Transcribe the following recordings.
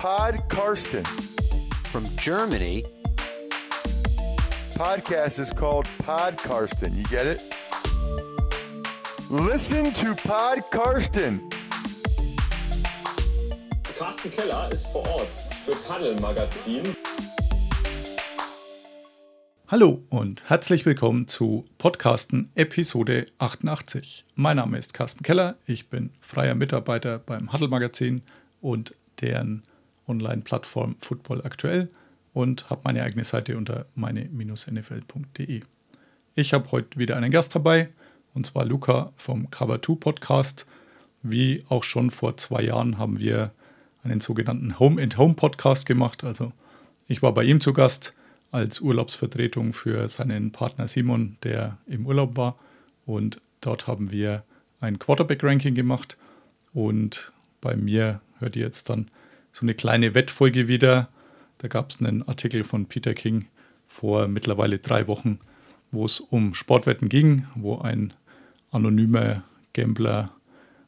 Pod Karsten. From Germany, Podcast is called Pod Karsten. You get it? Listen to Pod Karsten. Carsten Keller ist vor Ort für Paddel Magazin. Hallo und herzlich willkommen zu Podcasten Episode 88. Mein Name ist Carsten Keller, ich bin freier Mitarbeiter beim Huddle Magazin und deren Online-Plattform Football aktuell und habe meine eigene Seite unter meine-nfl.de. Ich habe heute wieder einen Gast dabei und zwar Luca vom Cover 2 Podcast. Wie auch schon vor zwei Jahren haben wir einen sogenannten Home and Home Podcast gemacht. Also ich war bei ihm zu Gast als Urlaubsvertretung für seinen Partner Simon, der im Urlaub war. Und dort haben wir ein Quarterback-Ranking gemacht. Und bei mir hört ihr jetzt dann so eine kleine Wettfolge wieder. Da gab es einen Artikel von Peter King vor mittlerweile drei Wochen, wo es um Sportwetten ging, wo ein anonymer Gambler,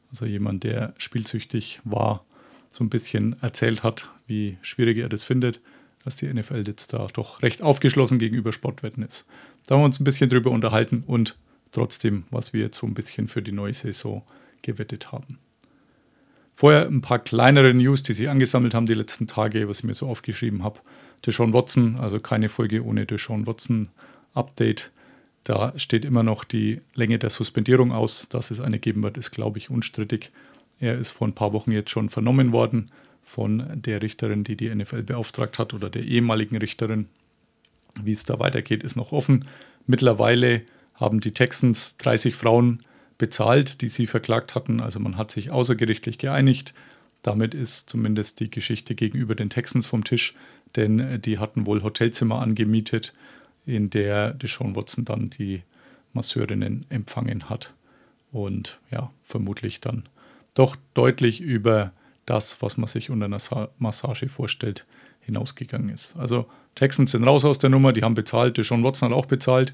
also jemand, der spielsüchtig war, so ein bisschen erzählt hat, wie schwierig er das findet dass die NFL jetzt da doch recht aufgeschlossen gegenüber Sportwetten ist. Da haben wir uns ein bisschen drüber unterhalten und trotzdem, was wir jetzt so ein bisschen für die neue Saison gewettet haben. Vorher ein paar kleinere News, die sich angesammelt haben die letzten Tage, was ich mir so aufgeschrieben habe. Deshaun Watson, also keine Folge ohne Deshaun Watson Update. Da steht immer noch die Länge der Suspendierung aus. Dass es eine geben wird, ist, glaube ich, unstrittig. Er ist vor ein paar Wochen jetzt schon vernommen worden von der Richterin, die die NFL beauftragt hat oder der ehemaligen Richterin. Wie es da weitergeht, ist noch offen. Mittlerweile haben die Texans 30 Frauen bezahlt, die sie verklagt hatten. Also man hat sich außergerichtlich geeinigt. Damit ist zumindest die Geschichte gegenüber den Texans vom Tisch, denn die hatten wohl Hotelzimmer angemietet, in der Deshaun Watson dann die Masseurinnen empfangen hat. Und ja, vermutlich dann doch deutlich über das, was man sich unter einer Massage vorstellt, hinausgegangen ist. Also Texans sind raus aus der Nummer, die haben bezahlt, John Watson hat auch bezahlt,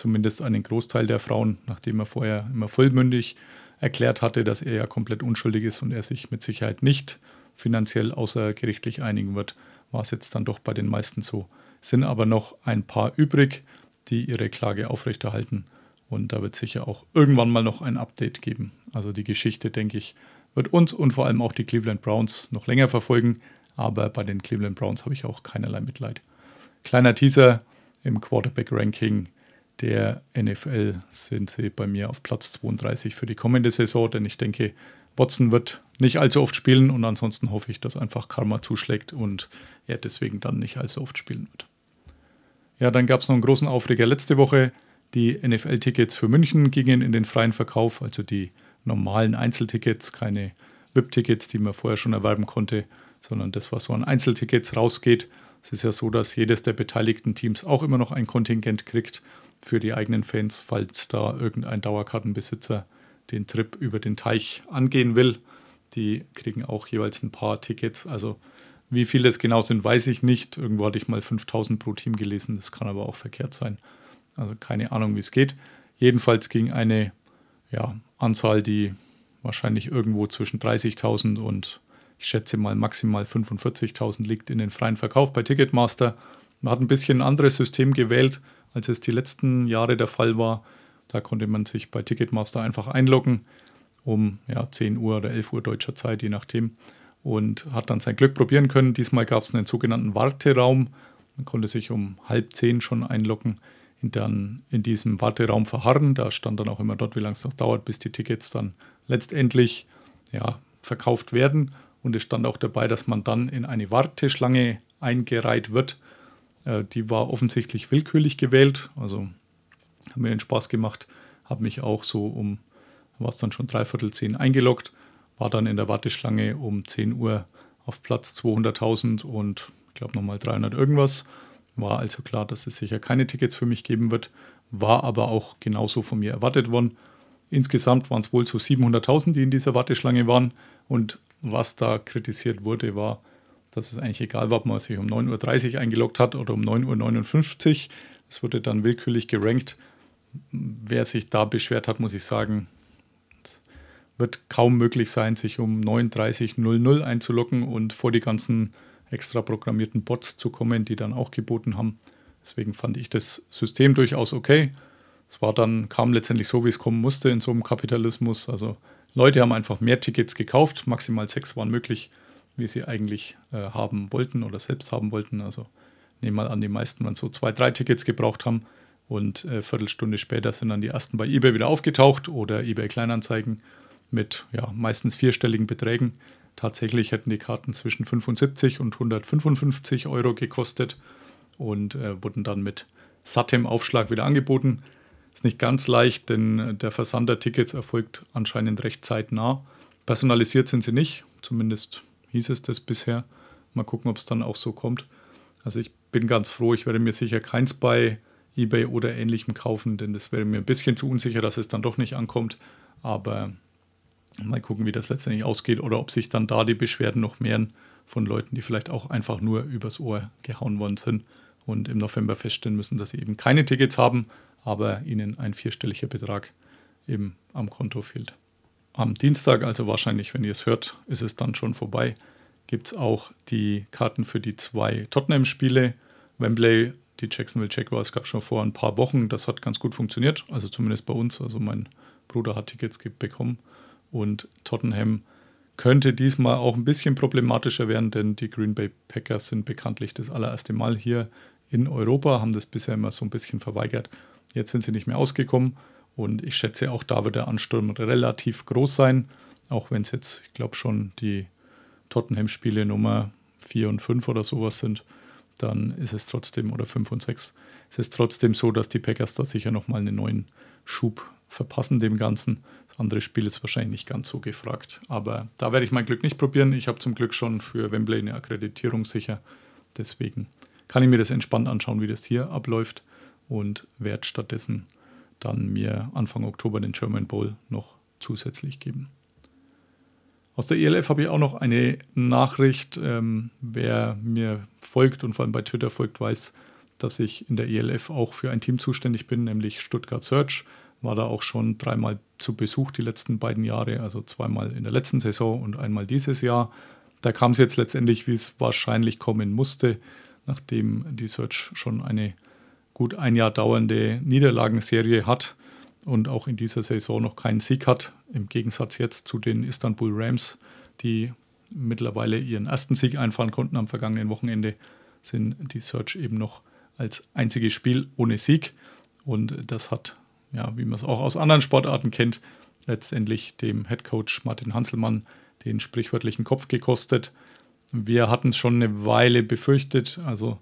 zumindest einen Großteil der Frauen, nachdem er vorher immer vollmündig erklärt hatte, dass er ja komplett unschuldig ist und er sich mit Sicherheit nicht finanziell außergerichtlich einigen wird, war es jetzt dann doch bei den meisten so. Sind aber noch ein paar übrig, die ihre Klage aufrechterhalten und da wird sicher auch irgendwann mal noch ein Update geben. Also die Geschichte, denke ich, wird uns und vor allem auch die Cleveland Browns noch länger verfolgen. Aber bei den Cleveland Browns habe ich auch keinerlei Mitleid. Kleiner Teaser im Quarterback-Ranking der NFL sind sie bei mir auf Platz 32 für die kommende Saison, denn ich denke, Watson wird nicht allzu oft spielen und ansonsten hoffe ich, dass einfach Karma zuschlägt und er deswegen dann nicht allzu oft spielen wird. Ja, dann gab es noch einen großen Aufreger letzte Woche. Die NFL-Tickets für München gingen in den freien Verkauf, also die normalen Einzeltickets, keine VIP-Tickets, die man vorher schon erwerben konnte, sondern das, was so an Einzeltickets rausgeht. Es ist ja so, dass jedes der beteiligten Teams auch immer noch ein Kontingent kriegt für die eigenen Fans, falls da irgendein Dauerkartenbesitzer den Trip über den Teich angehen will. Die kriegen auch jeweils ein paar Tickets. Also wie viele es genau sind, weiß ich nicht. Irgendwo hatte ich mal 5000 pro Team gelesen. Das kann aber auch verkehrt sein. Also keine Ahnung, wie es geht. Jedenfalls ging eine ja, Anzahl, die wahrscheinlich irgendwo zwischen 30.000 und ich schätze mal maximal 45.000 liegt in den freien Verkauf bei Ticketmaster. Man hat ein bisschen ein anderes System gewählt, als es die letzten Jahre der Fall war. Da konnte man sich bei Ticketmaster einfach einloggen um ja, 10 Uhr oder 11 Uhr deutscher Zeit, je nachdem, und hat dann sein Glück probieren können. Diesmal gab es einen sogenannten Warteraum. Man konnte sich um halb zehn schon einloggen dann in diesem Warteraum verharren. Da stand dann auch immer dort, wie lange es noch dauert, bis die Tickets dann letztendlich ja, verkauft werden. Und es stand auch dabei, dass man dann in eine Warteschlange eingereiht wird. Äh, die war offensichtlich willkürlich gewählt. Also hat mir den Spaß gemacht. Habe mich auch so um, war es dann schon dreiviertel zehn eingeloggt. War dann in der Warteschlange um 10 Uhr auf Platz 200.000 und ich glaube nochmal 300 irgendwas. War also klar, dass es sicher keine Tickets für mich geben wird, war aber auch genauso von mir erwartet worden. Insgesamt waren es wohl so 700.000, die in dieser Warteschlange waren. Und was da kritisiert wurde, war, dass es eigentlich egal ob man sich um 9.30 Uhr eingeloggt hat oder um 9.59 Uhr. Es wurde dann willkürlich gerankt. Wer sich da beschwert hat, muss ich sagen, wird kaum möglich sein, sich um 9.30 einzuloggen und vor die ganzen extra programmierten Bots zu kommen, die dann auch geboten haben. Deswegen fand ich das System durchaus okay. Es war dann, kam letztendlich so, wie es kommen musste in so einem Kapitalismus. Also Leute haben einfach mehr Tickets gekauft, maximal sechs waren möglich, wie sie eigentlich äh, haben wollten oder selbst haben wollten. Also nehmen mal an, die meisten waren so zwei, drei Tickets gebraucht haben und äh, Viertelstunde später sind dann die ersten bei eBay wieder aufgetaucht oder eBay Kleinanzeigen mit ja, meistens vierstelligen Beträgen. Tatsächlich hätten die Karten zwischen 75 und 155 Euro gekostet und äh, wurden dann mit sattem Aufschlag wieder angeboten. Ist nicht ganz leicht, denn der Versand der Tickets erfolgt anscheinend recht zeitnah. Personalisiert sind sie nicht, zumindest hieß es das bisher. Mal gucken, ob es dann auch so kommt. Also ich bin ganz froh, ich werde mir sicher keins bei eBay oder ähnlichem kaufen, denn das wäre mir ein bisschen zu unsicher, dass es dann doch nicht ankommt. Aber Mal gucken, wie das letztendlich ausgeht oder ob sich dann da die Beschwerden noch mehren von Leuten, die vielleicht auch einfach nur übers Ohr gehauen worden sind und im November feststellen müssen, dass sie eben keine Tickets haben, aber ihnen ein vierstelliger Betrag eben am Konto fehlt. Am Dienstag, also wahrscheinlich, wenn ihr es hört, ist es dann schon vorbei, gibt es auch die Karten für die zwei Tottenham-Spiele. Wembley, die Jacksonville Jaguars gab es schon vor ein paar Wochen. Das hat ganz gut funktioniert, also zumindest bei uns. Also mein Bruder hat Tickets bekommen und Tottenham könnte diesmal auch ein bisschen problematischer werden, denn die Green Bay Packers sind bekanntlich das allererste Mal hier in Europa, haben das bisher immer so ein bisschen verweigert. Jetzt sind sie nicht mehr ausgekommen und ich schätze auch da wird der Ansturm relativ groß sein, auch wenn es jetzt, ich glaube schon die Tottenham-Spiele Nummer 4 und 5 oder sowas sind, dann ist es trotzdem, oder 5 und 6, ist es trotzdem so, dass die Packers da sicher nochmal einen neuen Schub verpassen dem Ganzen andere Spiel ist wahrscheinlich nicht ganz so gefragt. Aber da werde ich mein Glück nicht probieren. Ich habe zum Glück schon für Wembley eine Akkreditierung sicher. Deswegen kann ich mir das entspannt anschauen, wie das hier abläuft und werde stattdessen dann mir Anfang Oktober den German Bowl noch zusätzlich geben. Aus der ELF habe ich auch noch eine Nachricht. Ähm, wer mir folgt und vor allem bei Twitter folgt, weiß, dass ich in der ELF auch für ein Team zuständig bin, nämlich Stuttgart Search war da auch schon dreimal zu Besuch die letzten beiden Jahre, also zweimal in der letzten Saison und einmal dieses Jahr. Da kam es jetzt letztendlich, wie es wahrscheinlich kommen musste, nachdem die Search schon eine gut ein Jahr dauernde Niederlagenserie hat und auch in dieser Saison noch keinen Sieg hat, im Gegensatz jetzt zu den Istanbul Rams, die mittlerweile ihren ersten Sieg einfahren konnten am vergangenen Wochenende, sind die Search eben noch als einziges Spiel ohne Sieg. Und das hat ja, wie man es auch aus anderen Sportarten kennt, letztendlich dem Head Coach Martin Hanselmann den sprichwörtlichen Kopf gekostet. Wir hatten es schon eine Weile befürchtet, also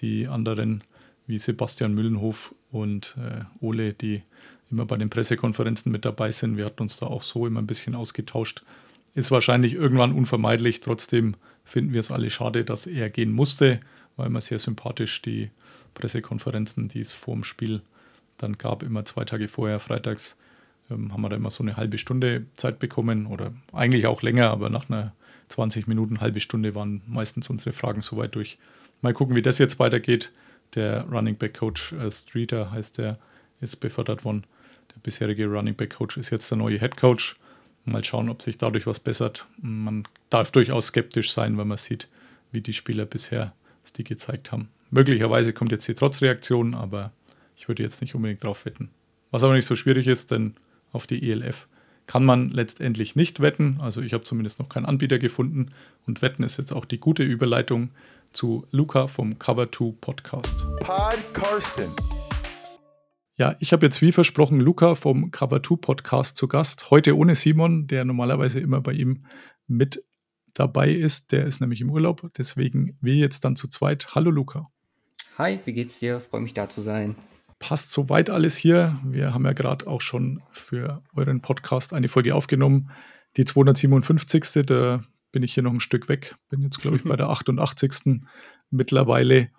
die anderen wie Sebastian Müllenhof und äh, Ole, die immer bei den Pressekonferenzen mit dabei sind. Wir hatten uns da auch so immer ein bisschen ausgetauscht. Ist wahrscheinlich irgendwann unvermeidlich. Trotzdem finden wir es alle schade, dass er gehen musste, weil man sehr sympathisch die Pressekonferenzen, die es vor dem Spiel dann gab immer zwei Tage vorher, freitags, ähm, haben wir da immer so eine halbe Stunde Zeit bekommen oder eigentlich auch länger, aber nach einer 20 Minuten, halbe Stunde waren meistens unsere Fragen soweit durch. Mal gucken, wie das jetzt weitergeht. Der Running Back Coach äh, Streeter heißt der, ist befördert worden. Der bisherige Running Back Coach ist jetzt der neue Head Coach. Mal schauen, ob sich dadurch was bessert. Man darf durchaus skeptisch sein, wenn man sieht, wie die Spieler bisher es die gezeigt haben. Möglicherweise kommt jetzt die Trotzreaktion, aber ich würde jetzt nicht unbedingt drauf wetten. Was aber nicht so schwierig ist, denn auf die ELF kann man letztendlich nicht wetten. Also ich habe zumindest noch keinen Anbieter gefunden. Und wetten ist jetzt auch die gute Überleitung zu Luca vom Cover 2 Podcast. Pod Karsten. Ja, ich habe jetzt wie versprochen Luca vom Cover 2 Podcast zu Gast. Heute ohne Simon, der normalerweise immer bei ihm mit dabei ist. Der ist nämlich im Urlaub. Deswegen wir jetzt dann zu zweit. Hallo Luca. Hi, wie geht's dir? Freue mich da zu sein passt soweit alles hier. Wir haben ja gerade auch schon für euren Podcast eine Folge aufgenommen. Die 257. Da bin ich hier noch ein Stück weg. Bin jetzt, glaube ich, bei der 88. mittlerweile.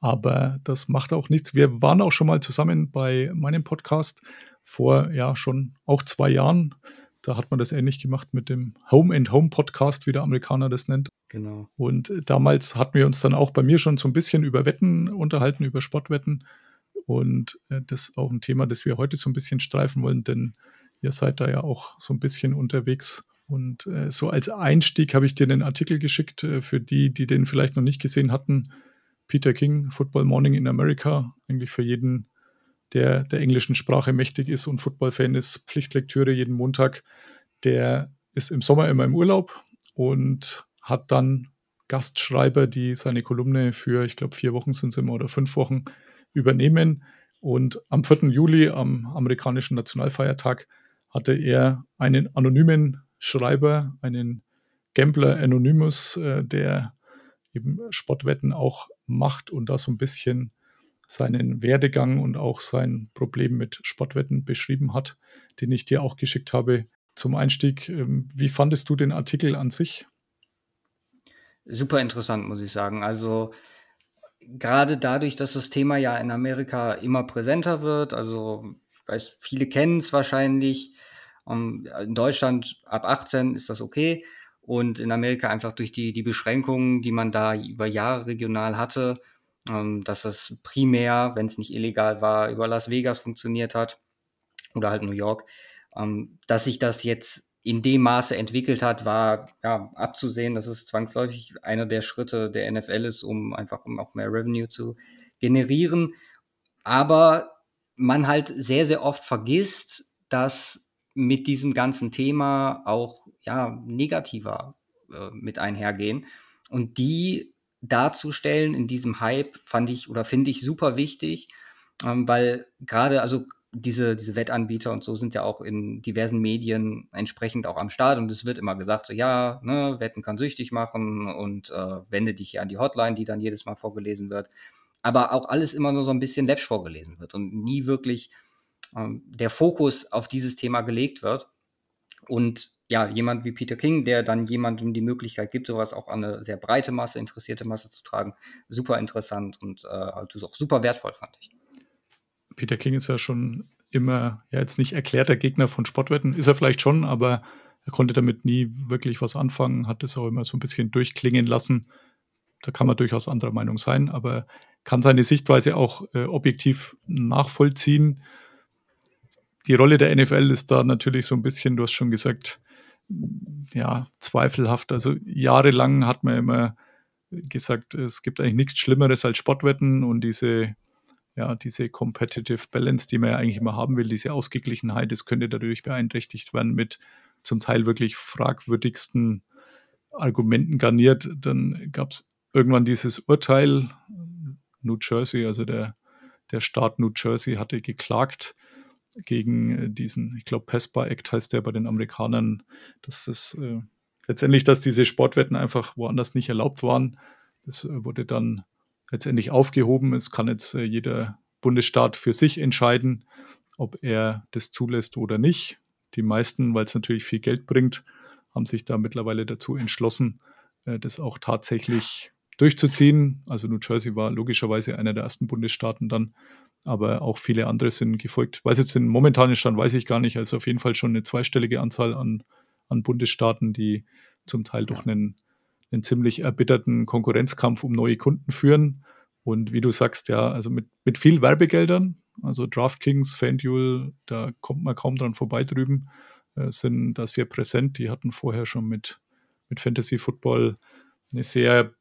Aber das macht auch nichts. Wir waren auch schon mal zusammen bei meinem Podcast vor ja schon auch zwei Jahren. Da hat man das ähnlich gemacht mit dem Home and Home Podcast, wie der Amerikaner das nennt. Genau. Und damals hatten wir uns dann auch bei mir schon so ein bisschen über Wetten unterhalten, über Sportwetten. Und äh, das ist auch ein Thema, das wir heute so ein bisschen streifen wollen, denn ihr seid da ja auch so ein bisschen unterwegs. Und äh, so als Einstieg habe ich dir den Artikel geschickt äh, für die, die den vielleicht noch nicht gesehen hatten. Peter King, Football Morning in America, eigentlich für jeden, der der englischen Sprache mächtig ist und Football-Fan ist, Pflichtlektüre jeden Montag. Der ist im Sommer immer im Urlaub und hat dann Gastschreiber, die seine Kolumne für, ich glaube, vier Wochen sind es immer oder fünf Wochen übernehmen. Und am 4. Juli, am amerikanischen Nationalfeiertag, hatte er einen anonymen Schreiber, einen Gambler Anonymous, äh, der eben Sportwetten auch macht und da so ein bisschen seinen Werdegang und auch sein Problem mit Sportwetten beschrieben hat, den ich dir auch geschickt habe zum Einstieg. Ähm, wie fandest du den Artikel an sich? Super interessant, muss ich sagen. Also gerade dadurch, dass das Thema ja in Amerika immer präsenter wird, also ich weiß, viele kennen es wahrscheinlich. Um, in Deutschland ab 18 ist das okay. Und in Amerika einfach durch die, die Beschränkungen, die man da über Jahre regional hatte, ähm, dass das primär, wenn es nicht illegal war, über Las Vegas funktioniert hat oder halt New York, ähm, dass sich das jetzt in dem Maße entwickelt hat, war ja abzusehen, dass es zwangsläufig einer der Schritte der NFL ist, um einfach um auch mehr Revenue zu generieren. Aber man halt sehr, sehr oft vergisst, dass mit diesem ganzen Thema auch ja negativer äh, mit einhergehen. Und die darzustellen in diesem Hype fand ich oder finde ich super wichtig, ähm, weil gerade also diese, diese Wettanbieter und so sind ja auch in diversen Medien entsprechend auch am Start und es wird immer gesagt, so ja, ne, Wetten kann süchtig machen und äh, wende dich ja an die Hotline, die dann jedes Mal vorgelesen wird. Aber auch alles immer nur so ein bisschen läppsch vorgelesen wird und nie wirklich der Fokus auf dieses Thema gelegt wird. Und ja, jemand wie Peter King, der dann jemandem die Möglichkeit gibt, sowas auch an eine sehr breite Masse, interessierte Masse zu tragen, super interessant und äh, halt auch super wertvoll, fand ich. Peter King ist ja schon immer, ja, jetzt nicht erklärter Gegner von Sportwetten, ist er vielleicht schon, aber er konnte damit nie wirklich was anfangen, hat es auch immer so ein bisschen durchklingen lassen. Da kann man durchaus anderer Meinung sein, aber kann seine Sichtweise auch äh, objektiv nachvollziehen die Rolle der NFL ist da natürlich so ein bisschen, du hast schon gesagt, ja, zweifelhaft. Also jahrelang hat man immer gesagt, es gibt eigentlich nichts Schlimmeres als Sportwetten und diese, ja, diese Competitive Balance, die man ja eigentlich immer haben will, diese Ausgeglichenheit, das könnte dadurch beeinträchtigt werden mit zum Teil wirklich fragwürdigsten Argumenten garniert. Dann gab es irgendwann dieses Urteil, New Jersey, also der, der Staat New Jersey hatte geklagt gegen äh, diesen, ich glaube, PESPA Act heißt der bei den Amerikanern, dass das äh, letztendlich, dass diese Sportwetten einfach woanders nicht erlaubt waren. Das äh, wurde dann letztendlich aufgehoben. Es kann jetzt äh, jeder Bundesstaat für sich entscheiden, ob er das zulässt oder nicht. Die meisten, weil es natürlich viel Geld bringt, haben sich da mittlerweile dazu entschlossen, äh, das auch tatsächlich durchzuziehen. Also New Jersey war logischerweise einer der ersten Bundesstaaten dann, aber auch viele andere sind gefolgt. Weiß jetzt den momentanen Stand, weiß ich gar nicht. Also auf jeden Fall schon eine zweistellige Anzahl an, an Bundesstaaten, die zum Teil durch einen, einen ziemlich erbitterten Konkurrenzkampf um neue Kunden führen. Und wie du sagst, ja, also mit, mit viel Werbegeldern, also DraftKings, FanDuel, da kommt man kaum dran vorbei drüben, äh, sind da sehr präsent. Die hatten vorher schon mit, mit Fantasy Football eine sehr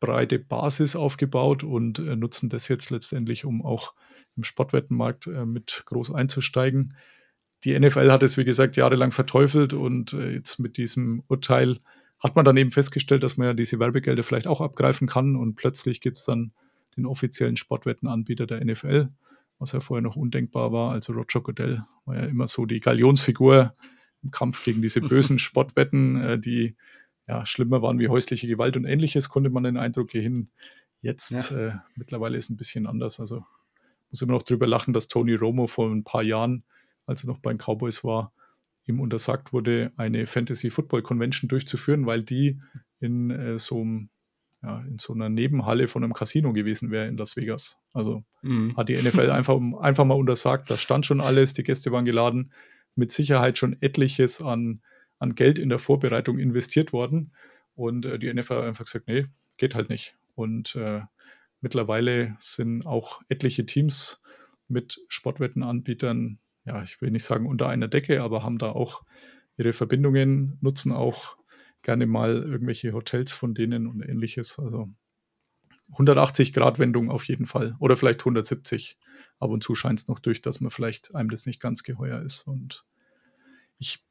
breite Basis aufgebaut und äh, nutzen das jetzt letztendlich, um auch im Sportwettenmarkt äh, mit groß einzusteigen. Die NFL hat es, wie gesagt, jahrelang verteufelt und äh, jetzt mit diesem Urteil hat man dann eben festgestellt, dass man ja diese Werbegelder vielleicht auch abgreifen kann und plötzlich gibt es dann den offiziellen Sportwettenanbieter der NFL, was ja vorher noch undenkbar war. Also Roger Goodell war ja immer so die Galionsfigur im Kampf gegen diese bösen Sportwetten, die ja schlimmer waren wie häusliche Gewalt und ähnliches, konnte man den Eindruck gewinnen. Jetzt ja. äh, mittlerweile ist es ein bisschen anders. Also muss immer noch drüber lachen, dass Tony Romo vor ein paar Jahren, als er noch bei den Cowboys war, ihm untersagt wurde, eine Fantasy Football Convention durchzuführen, weil die in äh, so ja, in so einer Nebenhalle von einem Casino gewesen wäre in Las Vegas. Also mhm. hat die NFL einfach, einfach mal untersagt, da stand schon alles, die Gäste waren geladen, mit Sicherheit schon etliches an, an Geld in der Vorbereitung investiert worden. Und äh, die NFL hat einfach gesagt, nee, geht halt nicht. Und äh, Mittlerweile sind auch etliche Teams mit Sportwettenanbietern ja, ich will nicht sagen unter einer Decke, aber haben da auch ihre Verbindungen, nutzen auch gerne mal irgendwelche Hotels von denen und ähnliches. Also 180 Grad Wendung auf jeden Fall oder vielleicht 170. Ab und zu scheint es noch durch, dass man vielleicht einem das nicht ganz geheuer ist. Und ich,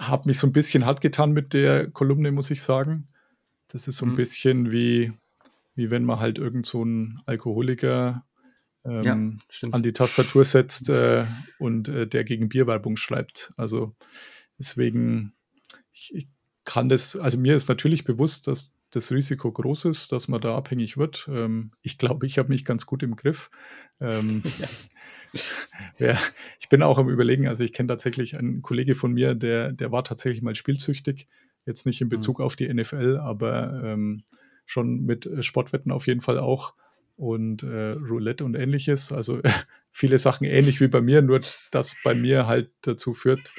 habe mich so ein bisschen hart getan mit der Kolumne, muss ich sagen. Das ist so ein Mhm. bisschen wie, wie wenn man halt irgend so einen Alkoholiker Ja, ähm, stimmt. an die Tastatur setzt äh, und äh, der gegen Bierwerbung schreibt. Also deswegen, ich, ich kann das, also mir ist natürlich bewusst, dass das Risiko groß ist, dass man da abhängig wird. Ähm, ich glaube, ich habe mich ganz gut im Griff. Ähm, ja, ich bin auch am Überlegen, also ich kenne tatsächlich einen Kollege von mir, der, der war tatsächlich mal spielsüchtig. Jetzt nicht in Mhm. Bezug auf die NFL, aber ähm, schon mit äh, Sportwetten auf jeden Fall auch und äh, Roulette und ähnliches. Also viele Sachen ähnlich wie bei mir, nur dass bei mir halt dazu führt,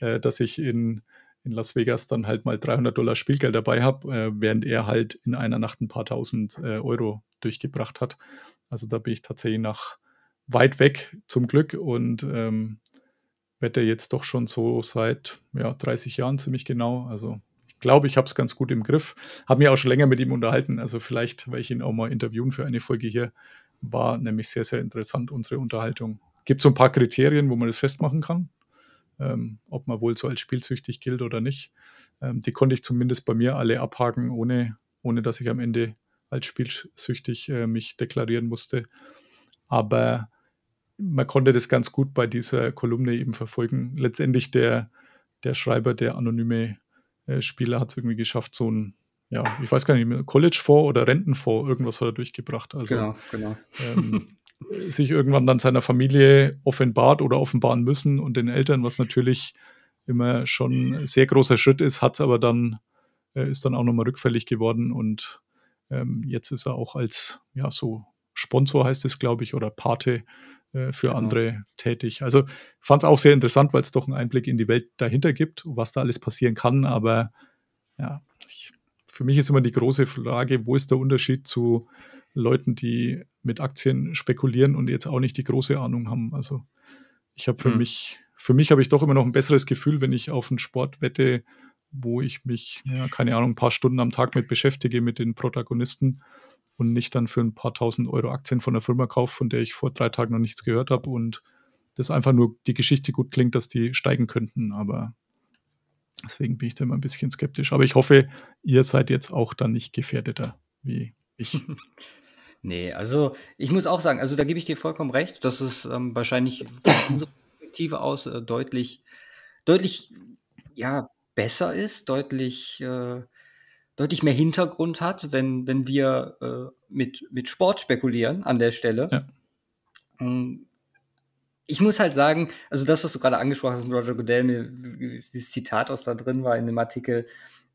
äh, dass ich in, in Las Vegas dann halt mal 300 Dollar Spielgeld dabei habe, äh, während er halt in einer Nacht ein paar tausend äh, Euro durchgebracht hat. Also da bin ich tatsächlich nach weit weg zum Glück und ähm, wette jetzt doch schon so seit ja, 30 Jahren ziemlich genau. Also ich glaube, ich habe es ganz gut im Griff. Habe mich auch schon länger mit ihm unterhalten. Also vielleicht werde ich ihn auch mal interviewen für eine Folge hier. War nämlich sehr, sehr interessant, unsere Unterhaltung. Gibt so ein paar Kriterien, wo man das festmachen kann. Ähm, ob man wohl so als spielsüchtig gilt oder nicht. Ähm, die konnte ich zumindest bei mir alle abhaken, ohne, ohne dass ich am Ende als spielsüchtig äh, mich deklarieren musste. Aber man konnte das ganz gut bei dieser Kolumne eben verfolgen. Letztendlich der, der Schreiber, der anonyme äh, Spieler, hat es irgendwie geschafft, so ein, ja, ich weiß gar nicht mehr, College-Fonds oder Rentenfonds, irgendwas hat er durchgebracht. Also Genau, genau. ähm, sich irgendwann dann seiner Familie offenbart oder offenbaren müssen und den Eltern, was natürlich immer schon ein sehr großer Schritt ist, hat es aber dann, äh, ist dann auch nochmal rückfällig geworden und ähm, jetzt ist er auch als, ja, so Sponsor heißt es, glaube ich, oder Pate äh, für Genau. andere tätig. Also fand es auch sehr interessant, weil es doch einen Einblick in die Welt dahinter gibt, was da alles passieren kann. Aber ja, ich, für mich ist immer die große Frage, wo ist der Unterschied zu Leuten, die mit Aktien spekulieren und jetzt auch nicht die große Ahnung haben. Also ich habe für Hm. mich, für mich habe ich doch immer noch ein besseres Gefühl, wenn ich auf einen Sport wette, wo ich mich, ja, keine Ahnung, ein paar Stunden am Tag mit beschäftige, mit den Protagonisten und nicht dann für ein paar tausend Euro Aktien von einer Firma kaufe, von der ich vor drei Tagen noch nichts gehört habe und das einfach nur die Geschichte gut klingt, dass die steigen könnten. Aber deswegen bin ich da immer ein bisschen skeptisch. Aber ich hoffe, ihr seid jetzt auch dann nicht gefährdeter wie ich. Nee, also ich muss auch sagen, also da gebe ich dir vollkommen recht, dass es ähm, wahrscheinlich von unserer Perspektive aus äh, deutlich, deutlich ja, besser ist, deutlich, äh, deutlich mehr Hintergrund hat, wenn, wenn wir äh, mit, mit Sport spekulieren an der Stelle. Ja. Ähm, Ich muss halt sagen, also das, was du gerade angesprochen hast mit Roger Goodell, mir, dieses Zitat, was da drin war in dem Artikel,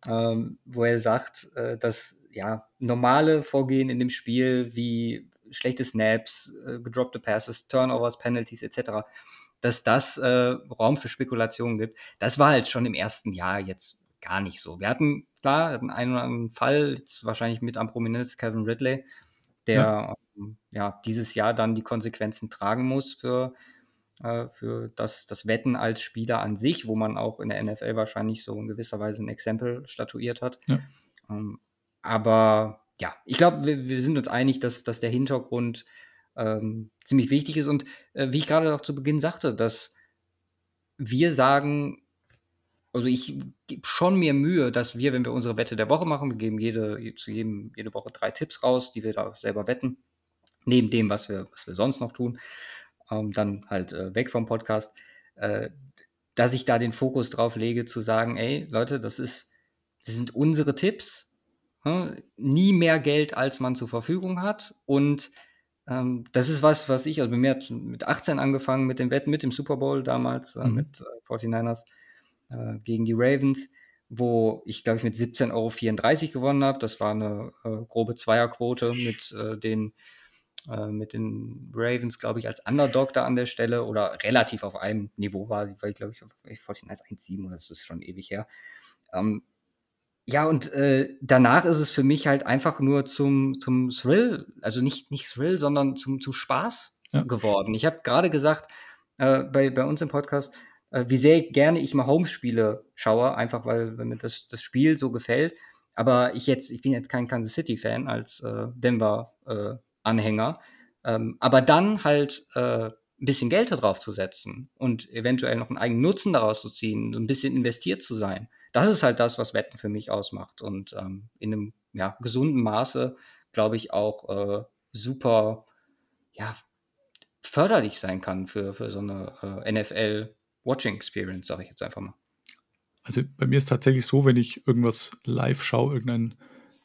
ähm, wo er sagt, äh, dass ja normale Vorgehen in dem Spiel wie schlechte Snaps, äh, gedroppte Passes, Turnovers, Penalties etc., dass das äh, Raum für Spekulationen gibt. Das war halt schon im ersten Jahr jetzt gar nicht so. Wir hatten, klar, hatten einen oder anderen Fall, jetzt wahrscheinlich mit am prominentesten Kevin Ridley, der ja. Ähm, ja dieses Jahr dann die Konsequenzen tragen muss für, äh, für das, das Wetten als Spieler an sich, wo man auch in der NFL wahrscheinlich so in gewisser Weise ein Exempel statuiert hat. Ja. Ähm, aber ja, ich glaube, wir, wir, sind uns einig, dass, dass der Hintergrund ähm, ziemlich wichtig ist. Und äh, wie ich gerade auch zu Beginn sagte, dass wir sagen, also ich gebe schon mir Mühe, dass wir, wenn wir unsere Wette der Woche machen, wir geben jede, zu jedem, jede Woche drei Tipps raus, die wir da selber wetten, neben dem, was wir, was wir sonst noch tun, ähm, dann halt äh, weg vom Podcast, äh, dass ich da den Fokus drauf lege, zu sagen, ey, Leute, das ist, das sind unsere Tipps, hm? nie mehr Geld, als man zur Verfügung hat und ähm, das ist was, was ich, also bei mir hat mit 18 angefangen mit dem Wetten, mit dem Super Bowl damals, äh, mhm. mit äh, 49ers äh, gegen die Ravens, wo ich, glaube ich, mit 17,34 Euro gewonnen habe. Das war eine äh, grobe Zweierquote mit äh, den äh, mit den Ravens, glaube ich, als Underdog da an der Stelle oder relativ auf einem Niveau war, weil ich, glaube ich, 49ers 1,7 oder das ist schon ewig her. Ähm, ja, und äh, danach ist es für mich halt einfach nur zum, zum Thrill, also nicht, nicht Thrill, sondern zum, zum Spaß ja. geworden. Ich habe gerade gesagt, äh, bei, bei uns im Podcast, äh, wie sehr gerne ich mal Holmes-Spiele schaue, einfach weil, weil mir das, das Spiel so gefällt. Aber ich jetzt, ich bin jetzt kein Kansas City-Fan als äh, Denver-Anhänger. Ähm, aber dann halt äh, ein bisschen Geld darauf zu setzen und eventuell noch einen eigenen Nutzen daraus zu ziehen, so ein bisschen investiert zu sein. Das ist halt das, was Wetten für mich ausmacht. Und ähm, in einem ja, gesunden Maße, glaube ich, auch äh, super ja, förderlich sein kann für, für so eine äh, NFL-Watching-Experience, sage ich jetzt einfach mal. Also bei mir ist tatsächlich so, wenn ich irgendwas live schaue, irgendein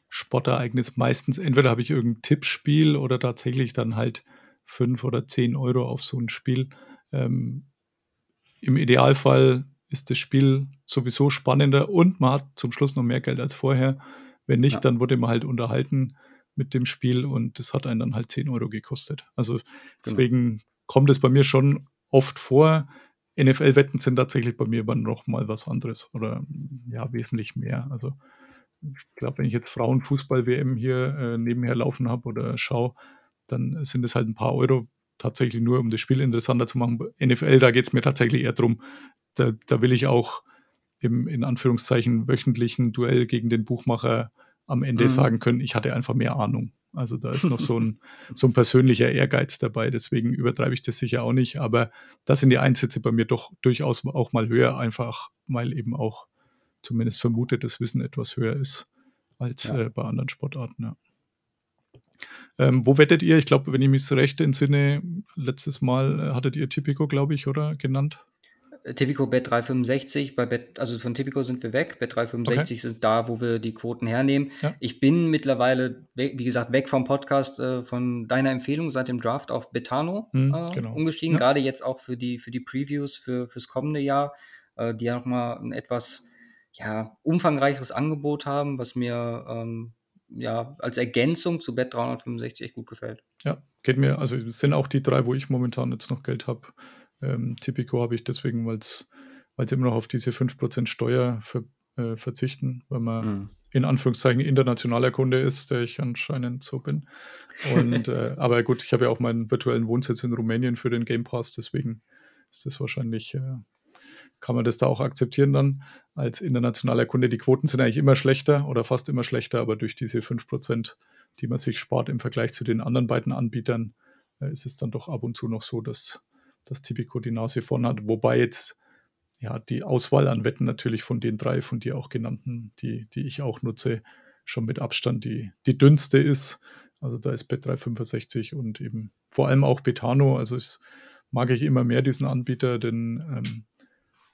Sportereignis, meistens entweder habe ich irgendein Tippspiel oder tatsächlich dann halt fünf oder zehn Euro auf so ein Spiel. Ähm, Im Idealfall ist das Spiel sowieso spannender und man hat zum Schluss noch mehr Geld als vorher. Wenn nicht, ja. dann wurde man halt unterhalten mit dem Spiel und das hat einen dann halt 10 Euro gekostet. Also genau. deswegen genau. kommt es bei mir schon oft vor. NFL-Wetten sind tatsächlich bei mir aber noch mal was anderes oder ja, wesentlich mehr. Also ich glaube, wenn ich jetzt Frauenfußball-WM hier äh, nebenher laufen habe oder schaue, dann sind es halt ein paar Euro tatsächlich nur, um das Spiel interessanter zu machen. NFL, da geht es mir tatsächlich eher darum, da, da will ich auch im in Anführungszeichen wöchentlichen Duell gegen den Buchmacher am Ende mhm. sagen können, ich hatte einfach mehr Ahnung. Also da ist noch so ein, so ein persönlicher Ehrgeiz dabei, deswegen übertreibe ich das sicher auch nicht, aber da sind die Einsätze bei mir doch durchaus auch mal höher, einfach weil eben auch zumindest vermutet das Wissen etwas höher ist als ja. äh, bei anderen Sportarten. Ja. Ähm, wo wettet ihr? Ich glaube, wenn ich mich recht entsinne, letztes Mal äh, hattet ihr Typico, glaube ich, oder genannt? Tipico Bet 365, bei Bet, also von Tipico sind wir weg. Bet 365 okay. sind da, wo wir die Quoten hernehmen. Ja. Ich bin mittlerweile, wie gesagt, weg vom Podcast äh, von deiner Empfehlung seit dem Draft auf Betano hm, äh, genau. umgestiegen. Ja. Gerade jetzt auch für die, für die Previews für, fürs kommende Jahr, äh, die ja nochmal ein etwas ja, umfangreicheres Angebot haben, was mir ähm, ja, als Ergänzung zu Bet 365 echt gut gefällt. Ja, geht mir, also es sind auch die drei, wo ich momentan jetzt noch Geld habe. Ähm, Tipico habe ich deswegen, weil es immer noch auf diese 5% Steuer ver, äh, verzichten, weil man mhm. in Anführungszeichen internationaler Kunde ist, der ich anscheinend so bin. Und, äh, aber gut, ich habe ja auch meinen virtuellen Wohnsitz in Rumänien für den Game Pass, deswegen ist das wahrscheinlich äh, kann man das da auch akzeptieren dann als internationaler Kunde. Die Quoten sind eigentlich immer schlechter oder fast immer schlechter, aber durch diese 5%, die man sich spart im Vergleich zu den anderen beiden Anbietern, äh, ist es dann doch ab und zu noch so, dass das Tipico die Nase vorn hat. Wobei jetzt ja die Auswahl an Wetten natürlich von den drei, von dir auch genannten, die, die ich auch nutze, schon mit Abstand die, die dünnste ist. Also da ist Bet365 und eben vor allem auch Betano. Also ich, mag ich immer mehr diesen Anbieter, denn ähm,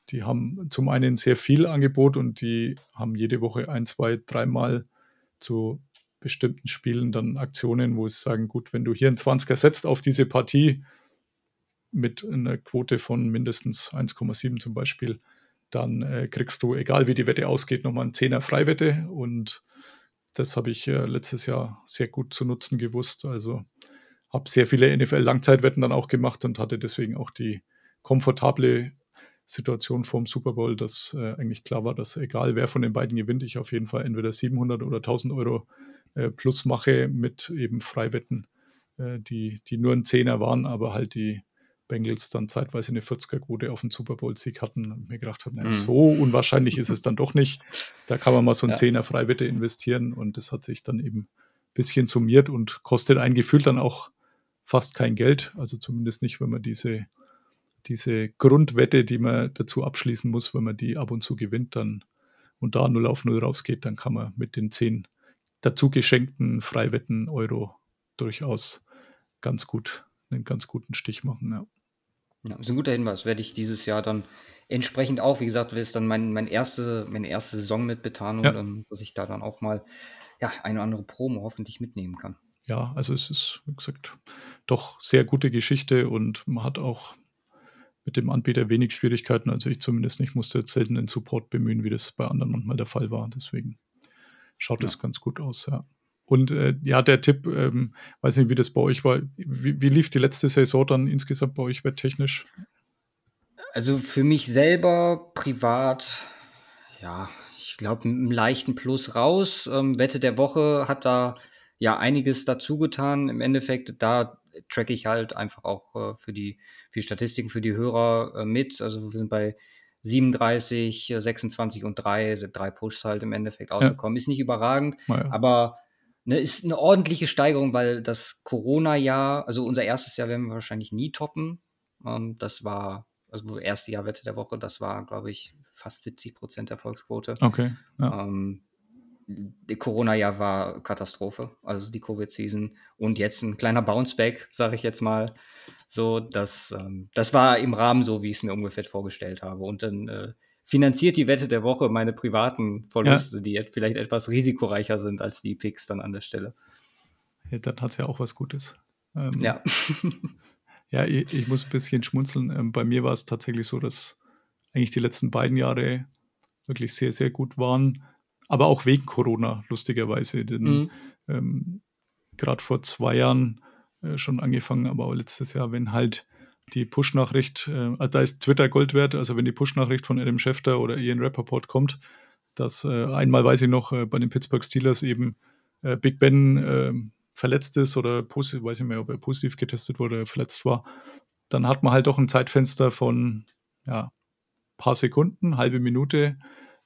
die haben zum einen sehr viel Angebot und die haben jede Woche ein, zwei, dreimal zu bestimmten Spielen dann Aktionen, wo sie sagen, gut, wenn du hier ein 20er setzt auf diese Partie mit einer Quote von mindestens 1,7 zum Beispiel, dann äh, kriegst du, egal wie die Wette ausgeht, nochmal einen 10er Freiwette und das habe ich äh, letztes Jahr sehr gut zu nutzen gewusst. Also habe sehr viele NFL-Langzeitwetten dann auch gemacht und hatte deswegen auch die komfortable Situation vorm Super Bowl, dass äh, eigentlich klar war, dass egal wer von den beiden gewinnt, ich auf jeden Fall entweder 700 oder 1000 Euro äh, plus mache mit eben Freiwetten, äh, die, die nur ein Zehner waren, aber halt die Bengals dann zeitweise eine 40er-Quote auf den Super Bowl-Sieg hatten und mir gedacht habe, mhm. so unwahrscheinlich ist es dann doch nicht. Da kann man mal so ein ja. Zehner Freiwette investieren und das hat sich dann eben ein bisschen summiert und kostet ein Gefühl dann auch fast kein Geld. Also zumindest nicht, wenn man diese diese Grundwette, die man dazu abschließen muss, wenn man die ab und zu gewinnt, dann und da 0 auf 0 rausgeht, dann kann man mit den 10 dazu geschenkten Freiwetten Euro durchaus ganz gut, einen ganz guten Stich machen. Ja. Ja, das ist ein guter Hinweis. Werde ich dieses Jahr dann entsprechend auch, wie gesagt, ist dann mein, mein erste, meine erste Saison mit Betanung, ja. dann, dass ich da dann auch mal ja, eine oder andere Promo hoffentlich mitnehmen kann. Ja, also es ist, wie gesagt, doch sehr gute Geschichte und man hat auch mit dem Anbieter wenig Schwierigkeiten. Also ich zumindest nicht, musste jetzt selten den Support bemühen, wie das bei anderen manchmal der Fall war. Deswegen schaut es ja. ganz gut aus, ja. Und äh, ja, der Tipp, ähm, weiß nicht, wie das bei euch war. Wie, wie, lief die letzte Saison dann insgesamt bei euch wetttechnisch? Also für mich selber privat, ja, ich glaube, einen leichten Plus raus. Ähm, Wette der Woche hat da ja einiges dazu getan. Im Endeffekt, da track ich halt einfach auch äh, für die für Statistiken für die Hörer äh, mit. Also wir sind bei 37, 26 und 3, sind drei Pushs halt im Endeffekt ausgekommen. Ja. Ist nicht überragend, ja. aber ne, ist eine ordentliche Steigerung, weil das Corona-Jahr, also unser erstes Jahr werden wir wahrscheinlich nie toppen. Ähm, das war, also erste Jahr Wette der Woche, das war, glaube ich, fast 70 Prozent Erfolgsquote. Okay. Ja. Ähm, Corona-Jahr war Katastrophe, also die Covid-Season. Und jetzt ein kleiner Bounceback, sage ich jetzt mal. So, das, ähm, das war im Rahmen so, wie ich es mir ungefähr vorgestellt habe. Und dann äh, finanziert die Wette der Woche meine privaten Verluste, ja. die vielleicht etwas risikoreicher sind als die Picks dann an der Stelle. Ja, dann hat es ja auch was Gutes. Ähm, ja. ja, ich, ich, muss ein bisschen schmunzeln. Ähm, bei mir war es tatsächlich so, dass eigentlich die letzten beiden Jahre wirklich sehr, sehr gut waren aber auch wegen Corona, lustigerweise. Denn mhm. ähm, gerade vor zwei Jahren äh, schon angefangen, aber auch letztes Jahr, wenn halt die Push-Nachricht, äh, also da ist Twitter Gold wert, also wenn die Push-Nachricht von Adam Schefter oder Ian Rappaport kommt, dass äh, einmal weiß ich noch, äh, bei den Pittsburgh Steelers eben äh, Big Ben äh, verletzt ist oder positiv, weiß ich nicht mehr, ob er positiv getestet wurde oder verletzt war, dann hat man halt doch ein Zeitfenster von ja, paar Sekunden, halbe Minute,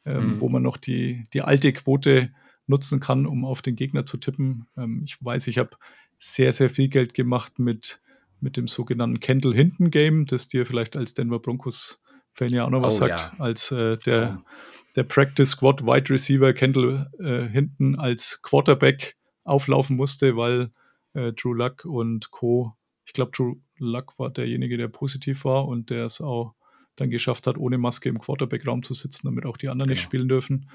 ähm, mhm. wo man noch die, die alte Quote nutzen kann, um auf den Gegner zu tippen. Ähm, ich weiß, ich habe sehr, sehr viel Geld gemacht mit, mit dem sogenannten Kendall Hinton Game, das dir vielleicht als Denver Broncos Fan ja auch noch was oh, sagt, ja. als äh, der, oh. der Practice Squad Wide Receiver Kendall äh, Hinton als Quarterback auflaufen musste, weil äh, Drew Luck und Co. Ich glaube, Drew Luck war derjenige, der positiv war und der es auch dann geschafft hat, ohne Maske im Quarterback-Raum zu sitzen, damit auch die anderen genau. nicht spielen dürfen.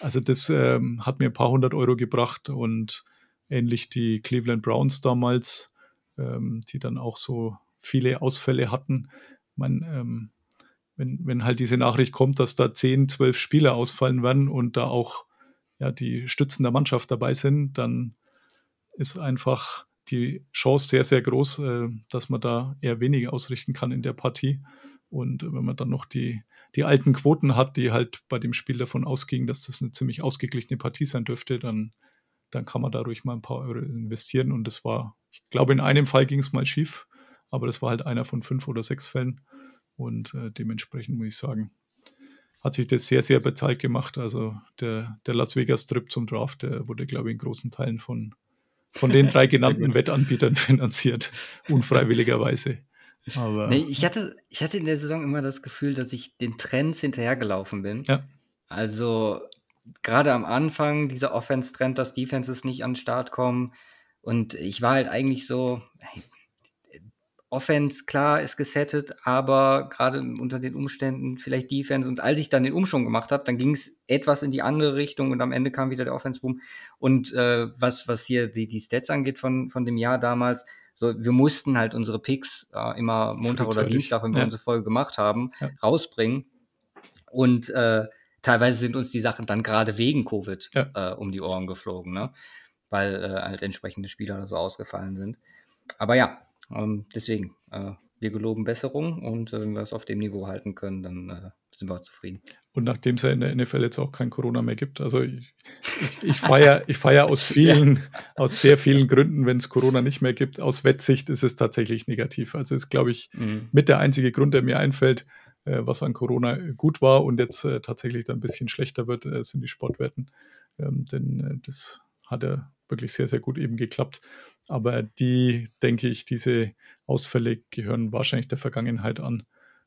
Also das ähm, hat mir ein paar hundert Euro gebracht und ähnlich die Cleveland Browns damals, ähm, die dann auch so viele Ausfälle hatten. Man, ähm, wenn, wenn halt diese Nachricht kommt, dass da 10, 12 Spieler ausfallen werden und da auch ja, die Stützen der Mannschaft dabei sind, dann ist einfach die Chance sehr, sehr groß, äh, dass man da eher weniger ausrichten kann in der Partie. Und wenn man dann noch die, die alten Quoten hat, die halt bei dem Spiel davon ausgingen, dass das eine ziemlich ausgeglichene Partie sein dürfte, dann, dann kann man da ruhig mal ein paar Euro investieren. Und das war, ich glaube, in einem Fall ging es mal schief, aber das war halt einer von fünf oder sechs Fällen. Und äh, dementsprechend muss ich sagen, hat sich das sehr, sehr bezahlt gemacht. Also der, der Las Vegas Trip zum Draft, der wurde, glaube ich, in großen Teilen von, von den drei genannten Wettanbietern finanziert, unfreiwilligerweise. Aber nee, ich, hatte, ich hatte in der Saison immer das Gefühl, dass ich den Trends hinterhergelaufen bin. Ja. Also gerade am Anfang dieser Offense-Trend, dass Defenses nicht an den Start kommen. Und ich war halt eigentlich so, Offense, klar, ist gesettet, aber gerade unter den Umständen vielleicht Defense. Und als ich dann den Umschwung gemacht habe, dann ging es etwas in die andere Richtung und am Ende kam wieder der Offense-Boom. Und äh, was, was hier die, die Stats angeht von, von dem Jahr damals, so, wir mussten halt unsere Picks äh, immer Montag oder Dienstag, wenn wir ja. unsere Folge gemacht haben, ja. rausbringen. Und äh, teilweise sind uns die Sachen dann gerade wegen Covid ja. äh, um die Ohren geflogen, ne? Weil äh, halt entsprechende Spieler so ausgefallen sind. Aber ja, ähm, deswegen, äh, wir geloben Besserung und äh, wenn wir es auf dem Niveau halten können, dann äh, sind wir zufrieden. Und nachdem es ja in der NFL jetzt auch kein Corona mehr gibt, also ich, ich, ich feiere ich feier aus vielen, ja. aus sehr vielen Gründen, wenn es Corona nicht mehr gibt. Aus Wettsicht ist es tatsächlich negativ. Also ist, glaube ich, mhm. mit der einzige Grund, der mir einfällt, äh, was an Corona gut war und jetzt äh, tatsächlich dann ein bisschen schlechter wird, äh, sind die Sportwetten. Ähm, denn äh, das hat ja wirklich sehr, sehr gut eben geklappt. Aber die, denke ich, diese Ausfälle gehören wahrscheinlich der Vergangenheit an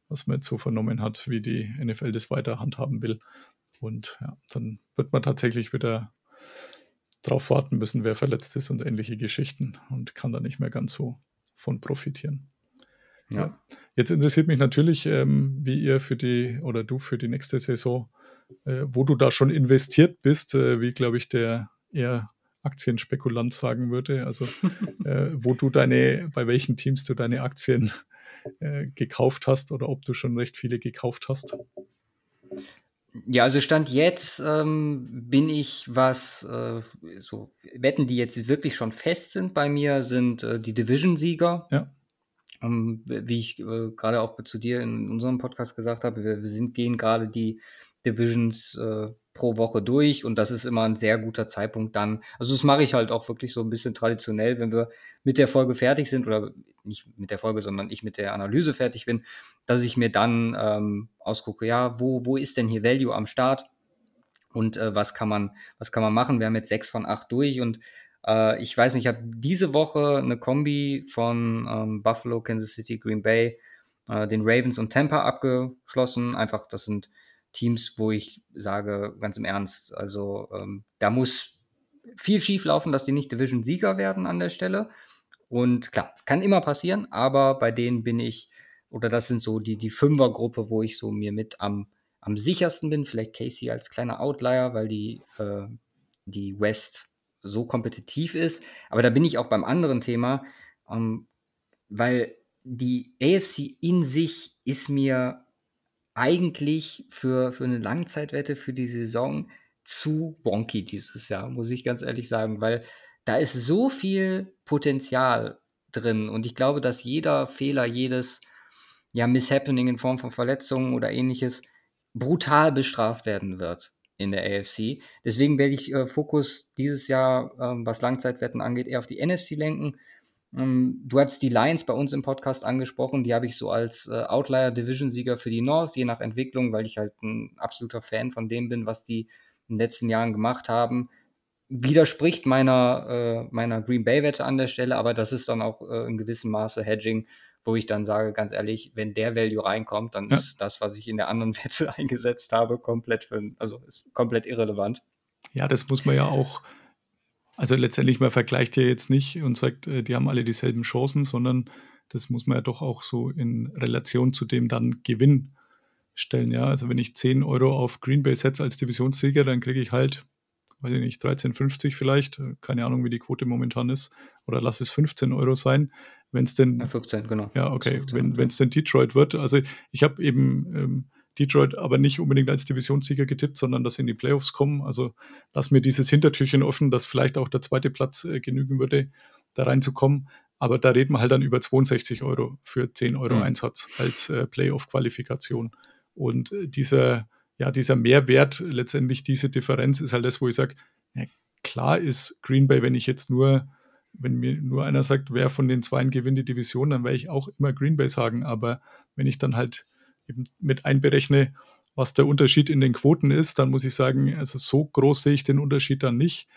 was man jetzt so vernommen hat, wie die NFL das weiter handhaben will. Und ja, dann wird man tatsächlich wieder darauf warten müssen, wer verletzt ist und ähnliche Geschichten und kann da nicht mehr ganz so von profitieren. Ja. ja. Jetzt interessiert mich natürlich, ähm, wie ihr für die oder du für die nächste Saison, äh, wo du da schon investiert bist, äh, wie glaube ich der eher Aktienspekulant sagen würde, also äh, wo du deine, bei welchen Teams du deine Aktien äh, gekauft hast oder ob du schon recht viele gekauft hast. Ja, also Stand jetzt ähm, bin ich, was äh, so Wetten, die jetzt wirklich schon fest sind bei mir, sind äh, die Division-Sieger. Ja. Ähm, wie ich äh, gerade auch zu dir in unserem Podcast gesagt habe, wir, wir sind, gehen gerade die Divisions äh, pro Woche durch und das ist immer ein sehr guter Zeitpunkt dann. Also das mache ich halt auch wirklich so ein bisschen traditionell, wenn wir mit der Folge fertig sind oder nicht mit der Folge, sondern ich mit der Analyse fertig bin, dass ich mir dann ähm, ausgucke, ja, wo, wo ist denn hier Value am Start und äh, was kann man, was kann man machen? Wir haben jetzt sechs von acht durch und äh, ich weiß nicht, ich habe diese Woche eine Kombi von ähm, Buffalo, Kansas City, Green Bay, äh, den Ravens und Tampa abgeschlossen. Einfach, das sind Teams, wo ich sage, ganz im Ernst, also ähm, da muss viel schief laufen, dass die nicht Division-Sieger werden an der Stelle. Und klar, kann immer passieren, aber bei denen bin ich, oder das sind so die, die Fünfergruppe, wo ich so mir mit am, am sichersten bin. Vielleicht Casey als kleiner Outlier, weil die, äh, die West so kompetitiv ist. Aber da bin ich auch beim anderen Thema, ähm, weil die AFC in sich ist mir eigentlich für, für eine Langzeitwette für die Saison zu wonky dieses Jahr, muss ich ganz ehrlich sagen, weil da ist so viel Potenzial drin und ich glaube, dass jeder Fehler, jedes ja, Mishappening in Form von Verletzungen oder ähnliches brutal bestraft werden wird in der AFC. Deswegen werde ich äh, Fokus dieses Jahr, äh, was Langzeitwetten angeht, eher auf die NFC lenken ähm, du hast die Lions bei uns im Podcast angesprochen, die habe ich so als äh, Outlier-Division-Sieger für die North, je nach Entwicklung, weil ich halt ein absoluter Fan von dem bin, was die in den letzten Jahren gemacht haben. Widerspricht meiner, äh, meiner Green Bay-Wette an der Stelle, aber das ist dann auch äh, in gewissem Maße Hedging, wo ich dann sage, ganz ehrlich, wenn der Value reinkommt, dann ja. ist das, was ich in der anderen Wette eingesetzt habe, komplett für, also ist komplett irrelevant. Ja, das muss man ja auch also letztendlich, man vergleicht ja jetzt nicht und sagt, äh, die haben alle dieselben Chancen, sondern das muss man ja doch auch so in Relation zu dem dann Gewinn stellen. Ja, also wenn ich 10 Euro auf Green Bay setze als Divisionssieger, dann kriege ich halt, weiß ich nicht, 13,50 vielleicht, keine Ahnung, wie die Quote momentan ist, oder lass es 15 Euro sein. Wenn es denn. Ja, 15, genau. Ja, okay. 15, wenn es denn Detroit wird. Also ich habe eben ähm, Detroit aber nicht unbedingt als Divisionssieger getippt, sondern dass sie in die Playoffs kommen. Also lass mir dieses Hintertürchen offen, dass vielleicht auch der zweite Platz äh, genügen würde, da reinzukommen. Aber da reden wir halt dann über 62 Euro für 10 Euro mhm. Einsatz als äh, Playoff-Qualifikation. Und äh, dieser, ja, dieser Mehrwert, letztendlich diese Differenz, ist halt das, wo ich sage, ja, klar ist Green Bay, wenn ich jetzt nur, wenn mir nur einer sagt, wer von den Zweien gewinnt die Division, dann werde ich auch immer Green Bay sagen. Aber wenn ich dann halt eben mit einberechne, was der Unterschied in den Quoten ist, dann muss ich sagen, also so groß sehe ich den Unterschied dann nicht,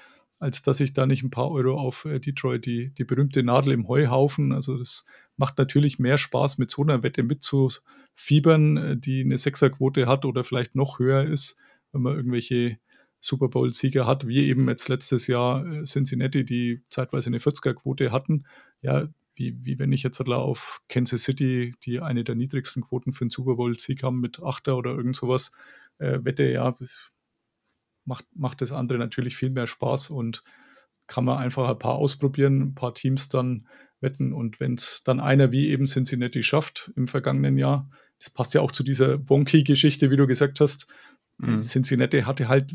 als dass ich da nicht ein paar Euro auf äh, Detroit, die, die berühmte Nadel im Heuhaufen, also das macht natürlich mehr Spaß, mit so einer Wette mitzufiebern, äh, die eine Sechserquote hat oder vielleicht noch höher ist, wenn man irgendwelche Super Bowl-Sieger hat, wie eben jetzt letztes Jahr äh, Cincinnati, die zeitweise eine 40er-Quote hatten. Ja, wie, wie wenn ich jetzt auf Kansas City, die eine der niedrigsten Quoten für einen Super Bowl-Sieg haben mit Achter oder irgend sowas, äh, wette, ja, das macht, macht das andere natürlich viel mehr Spaß und kann man einfach ein paar ausprobieren, ein paar Teams dann wetten und wenn es dann einer wie eben Cincinnati schafft im vergangenen Jahr, das passt ja auch zu dieser Bonky-Geschichte, wie du gesagt hast, mhm. Cincinnati hatte halt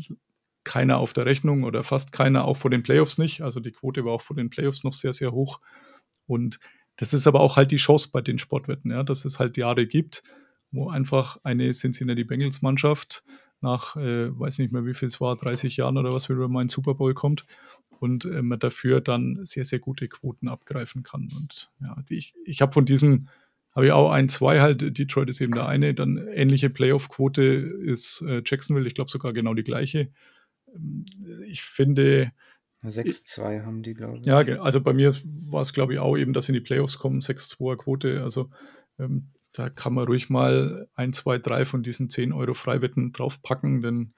keiner auf der Rechnung oder fast keiner, auch vor den Playoffs nicht. Also die Quote war auch vor den Playoffs noch sehr, sehr hoch. Und das ist aber auch halt die Chance bei den Sportwetten, ja, dass es halt Jahre gibt, wo einfach eine Cincinnati Bengals Mannschaft nach, äh, weiß nicht mehr wie viel es war, 30 Jahren oder was, wieder mal in Super Bowl kommt und äh, man dafür dann sehr, sehr gute Quoten abgreifen kann. Und ja, die, ich, ich habe von diesen, habe ich auch ein, zwei halt, Detroit ist eben der eine, dann ähnliche Playoff-Quote ist äh, Jacksonville, ich glaube sogar genau die gleiche. Ähm, ich finde, 6-2 haben die, glaube ich. Ja, also bei mir war es, glaube ich, auch eben, dass in die Playoffs kommen, 6-2er Quote. Also ähm, da kann man ruhig mal ein, zwei, drei von diesen 10 Euro Freiwetten draufpacken, denn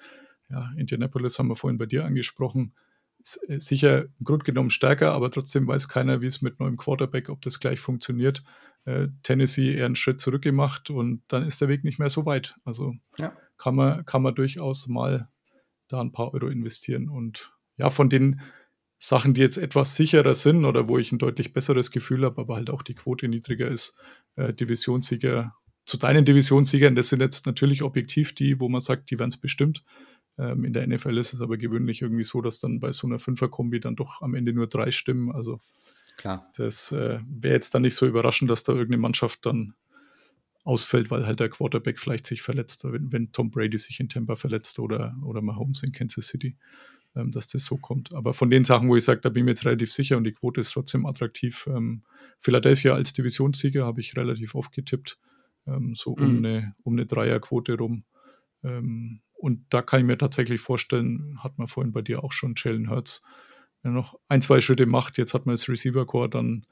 ja, Indianapolis haben wir vorhin bei dir angesprochen. Ist äh, sicher im Grunde genommen stärker, aber trotzdem weiß keiner, wie es mit neuem Quarterback, ob das gleich funktioniert. Äh, Tennessee eher einen Schritt zurückgemacht und dann ist der Weg nicht mehr so weit. Also ja. kann, man, kann man durchaus mal da ein paar Euro investieren und ja, von den Sachen, die jetzt etwas sicherer sind oder wo ich ein deutlich besseres Gefühl habe, aber halt auch die Quote niedriger ist, äh, Divisionssieger. Zu deinen Divisionssiegern, das sind jetzt natürlich objektiv die, wo man sagt, die werden es bestimmt. Ähm, in der NFL ist es aber gewöhnlich irgendwie so, dass dann bei so einer Fünferkombi dann doch am Ende nur drei stimmen. Also Klar. das äh, wäre jetzt dann nicht so überraschend, dass da irgendeine Mannschaft dann ausfällt, weil halt der Quarterback vielleicht sich verletzt, wenn, wenn Tom Brady sich in Tampa verletzt oder, oder Mahomes in Kansas City, dass das so kommt. Aber von den Sachen, wo ich sage, da bin ich mir jetzt relativ sicher und die Quote ist trotzdem attraktiv. Ähm, Philadelphia als Divisionssieger habe ich relativ oft getippt, ähm, so um, Mhm. eine, um eine Dreierquote rum. Ähm, und da kann ich mir tatsächlich vorstellen, hat man vorhin bei dir auch schon, Jalen Hurts, wenn er noch ein, zwei Schritte macht, jetzt hat man das Receiver-Core dann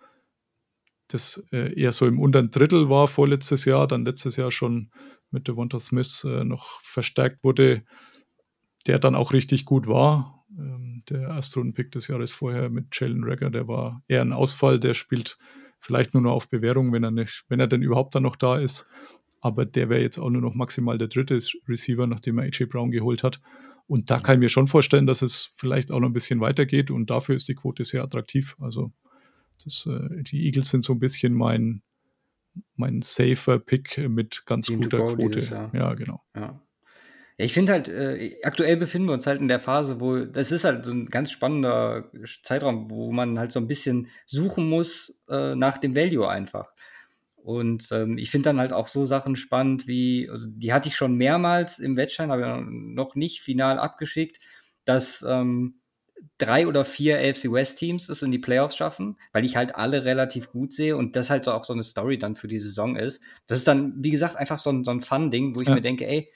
das äh, eher so im unteren Drittel war vorletztes Jahr, dann letztes Jahr schon mit Devonta Smith äh, noch verstärkt wurde, der dann auch richtig gut war. Der Erstrunden-Pick des Jahres vorher mit Jalen Rager, der war eher ein Ausfall, der spielt vielleicht nur noch auf Bewährung, wenn er nicht, wenn er denn überhaupt dann noch da ist. Aber der wäre jetzt auch nur noch maximal der dritte Receiver, nachdem er AJ Brown geholt hat. Und da kann ich mir schon vorstellen, dass es vielleicht auch noch ein bisschen weitergeht und dafür ist die Quote sehr attraktiv. Also das, äh, die Eagles sind so ein bisschen mein, mein safer Pick mit ganz to guter Quote. dieses Jahr. Ja, genau. Ja. Ja, ich finde halt, äh, aktuell befinden wir uns halt in der Phase, wo das ist halt so ein ganz spannender Zeitraum, wo man halt so ein bisschen suchen muss äh, nach dem Value einfach. Und ähm, ich finde dann halt auch so Sachen spannend wie, also die hatte ich schon mehrmals im Wettschein, aber noch nicht final abgeschickt, dass ähm, drei oder vier AFC West Teams es in die Playoffs schaffen, weil ich halt alle relativ gut sehe und das halt so auch so eine Story dann für die Saison ist. Das ist dann, wie gesagt, einfach so ein, so ein Fun-Ding, wo ich Ja. mir denke, ey,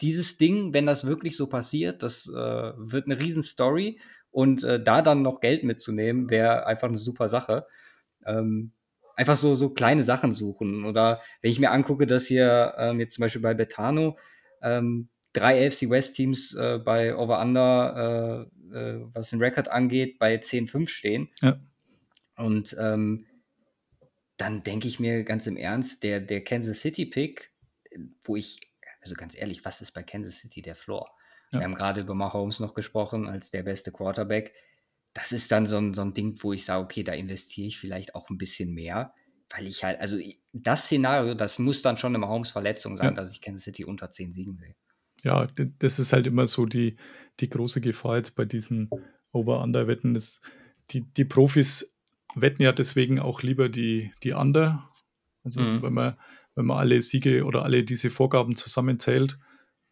dieses Ding, wenn das wirklich so passiert, das äh, wird eine riesen Story und äh, da dann noch Geld mitzunehmen, wäre einfach eine super Sache. Ähm, einfach so, so kleine Sachen suchen. Oder wenn ich mir angucke, dass hier ähm, jetzt zum Beispiel bei Betano ähm, drei AFC West Teams äh, bei Over Under, äh, äh, was den Rekord angeht, bei 10-5 stehen. Ja. Und ähm, dann denke ich mir ganz im Ernst, der, der Kansas City Pick, wo ich, also ganz ehrlich, was ist bei Kansas City der Floor? Ja. Wir haben gerade über Mahomes noch gesprochen als der beste Quarterback. Das ist dann so ein, so ein Ding, wo ich sage, okay, da investiere ich vielleicht auch ein bisschen mehr, weil ich halt, also das Szenario, das muss dann schon eine Mahomes-Verletzung sein, Ja. dass ich Kansas City unter 10 Siegen sehe. Ja, das ist halt immer so die, die große Gefahr jetzt bei diesen Over-Under-Wetten. ist, Die, die Profis wetten ja deswegen auch lieber die, die Under. Also Mhm. wenn, man, wenn man alle Siege oder alle diese Vorgaben zusammenzählt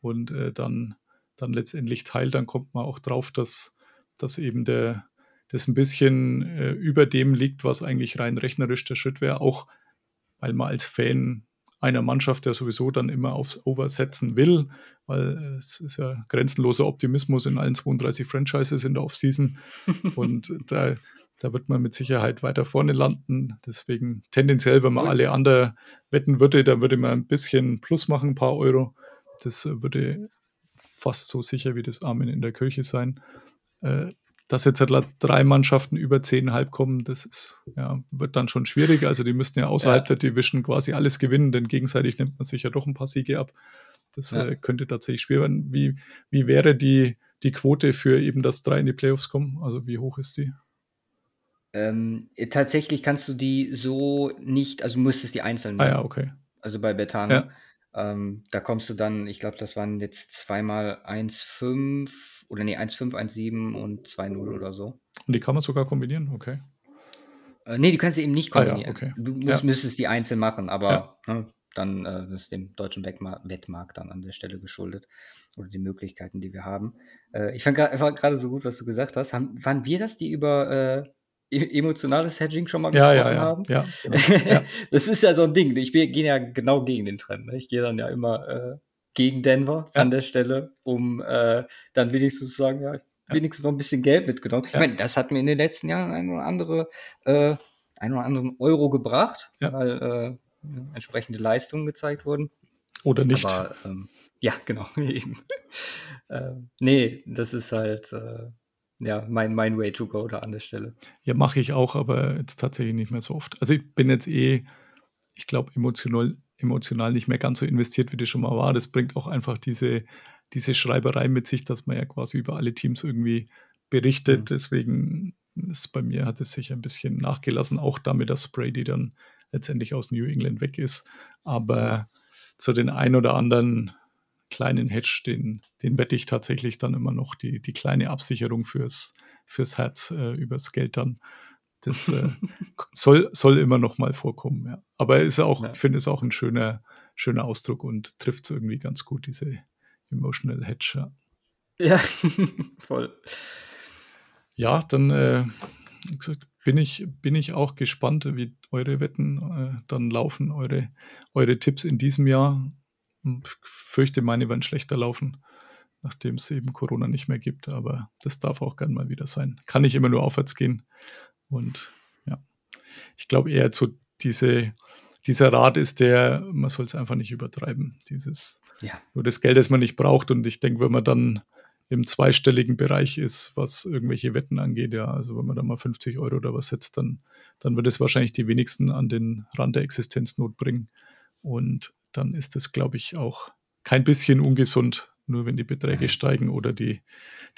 und äh, dann, dann letztendlich teilt, dann kommt man auch drauf, dass, dass eben der, das ein bisschen äh, über dem liegt, was eigentlich rein rechnerisch der Schritt wäre, auch weil man als Fan einer Mannschaft ja sowieso dann immer aufs Over setzen will, weil äh, es ist ja grenzenloser Optimismus in allen 32 Franchises in der Offseason. Und da, da wird man mit Sicherheit weiter vorne landen. Deswegen tendenziell, wenn man alle anderen wetten würde, dann würde man ein bisschen Plus machen, ein paar Euro. Das würde fast so sicher wie das Amen in der Kirche sein. Äh, dass jetzt halt drei Mannschaften über 10,5 kommen, das ist, ja, wird dann schon schwierig. Also die müssten ja außerhalb Ja. der Division quasi alles gewinnen, denn gegenseitig nimmt man sich ja doch ein paar Siege ab. Das Ja. äh, könnte tatsächlich schwer werden. Wie, wie wäre die, die Quote für eben, dass drei in die Playoffs kommen? Also wie hoch ist die? Ähm, äh, tatsächlich kannst du die so nicht, also du müsstest die einzeln Ah nehmen. ja, okay. Also bei Betano. Ja. Ähm, da kommst du dann, ich glaube, das waren jetzt zweimal 1,5 oder nee, 1,5, 1,7 und 2,0 oder so. Und die kann man sogar kombinieren, okay. Äh, nee, du kannst sie eben nicht Ah ja, kombinieren. okay. Du musst, Ja. müsstest die einzeln machen, aber ne, dann äh, ist dem deutschen Wettma Wettmarkt dann an der Stelle geschuldet oder die Möglichkeiten, die wir haben. Äh, ich fand gerade so gut, was du gesagt hast. Haben, waren wir das, die über äh, emotionales Hedging schon mal Ja, gesprochen ja, ja. haben? ja, genau. das ist ja so ein Ding. Ich gehe ja genau gegen den Trend. Ne? Ich gehe dann ja immer äh, gegen Denver an der Stelle, um äh, dann wenigstens zu sagen, ja, wenigstens noch ein bisschen Geld mitgenommen. Ich meine, das hat mir in den letzten Jahren ein oder andere, äh, ein oder anderen Euro gebracht, weil äh, entsprechende Leistungen gezeigt wurden. Oder nicht. Aber ähm, ja, genau, eben. ähm, nee, das ist halt äh, ja mein, mein Way to go da an der Stelle. Ja, mache ich auch, aber jetzt tatsächlich nicht mehr so oft. Also ich bin jetzt eh, ich glaube, emotional, emotional nicht mehr ganz so investiert, wie das schon mal war. Das bringt auch einfach diese, diese Schreiberei mit sich, dass man ja quasi über alle Teams irgendwie berichtet. Mhm. Deswegen ist bei mir hat es sich ein bisschen nachgelassen, auch damit, dass Brady dann letztendlich aus New England weg ist. Aber zu den ein oder anderen kleinen Hedge, den, den wette ich tatsächlich dann immer noch, die, die kleine Absicherung fürs, fürs Herz, äh, übers Geld dann. Das äh, soll, soll immer noch mal vorkommen, ja. Aber ist auch, ja. ich finde es auch ein schöner, schöner Ausdruck und trifft irgendwie ganz gut, diese Emotional Hedge. Ja, ja voll. Ja, dann äh, bin, ich, bin ich auch gespannt, wie eure Wetten äh, dann laufen, eure, eure Tipps in diesem Jahr. Fürchte, meine werden schlechter laufen, nachdem es eben Corona nicht mehr gibt, aber das darf auch gern mal wieder sein. Kann nicht immer nur aufwärts gehen. Und ja, ich glaube eher zu diese, dieser Rat ist der, man soll es einfach nicht übertreiben. Dieses, ja. nur das Geld, das man nicht braucht. Und ich denke, wenn man dann im zweistelligen Bereich ist, was irgendwelche Wetten angeht, ja, also wenn man da mal 50 Euro oder was setzt, dann, dann wird es wahrscheinlich die wenigsten an den Rand der Existenznot bringen. Und dann ist das, glaube ich, auch kein bisschen ungesund, nur wenn die Beträge steigen oder die,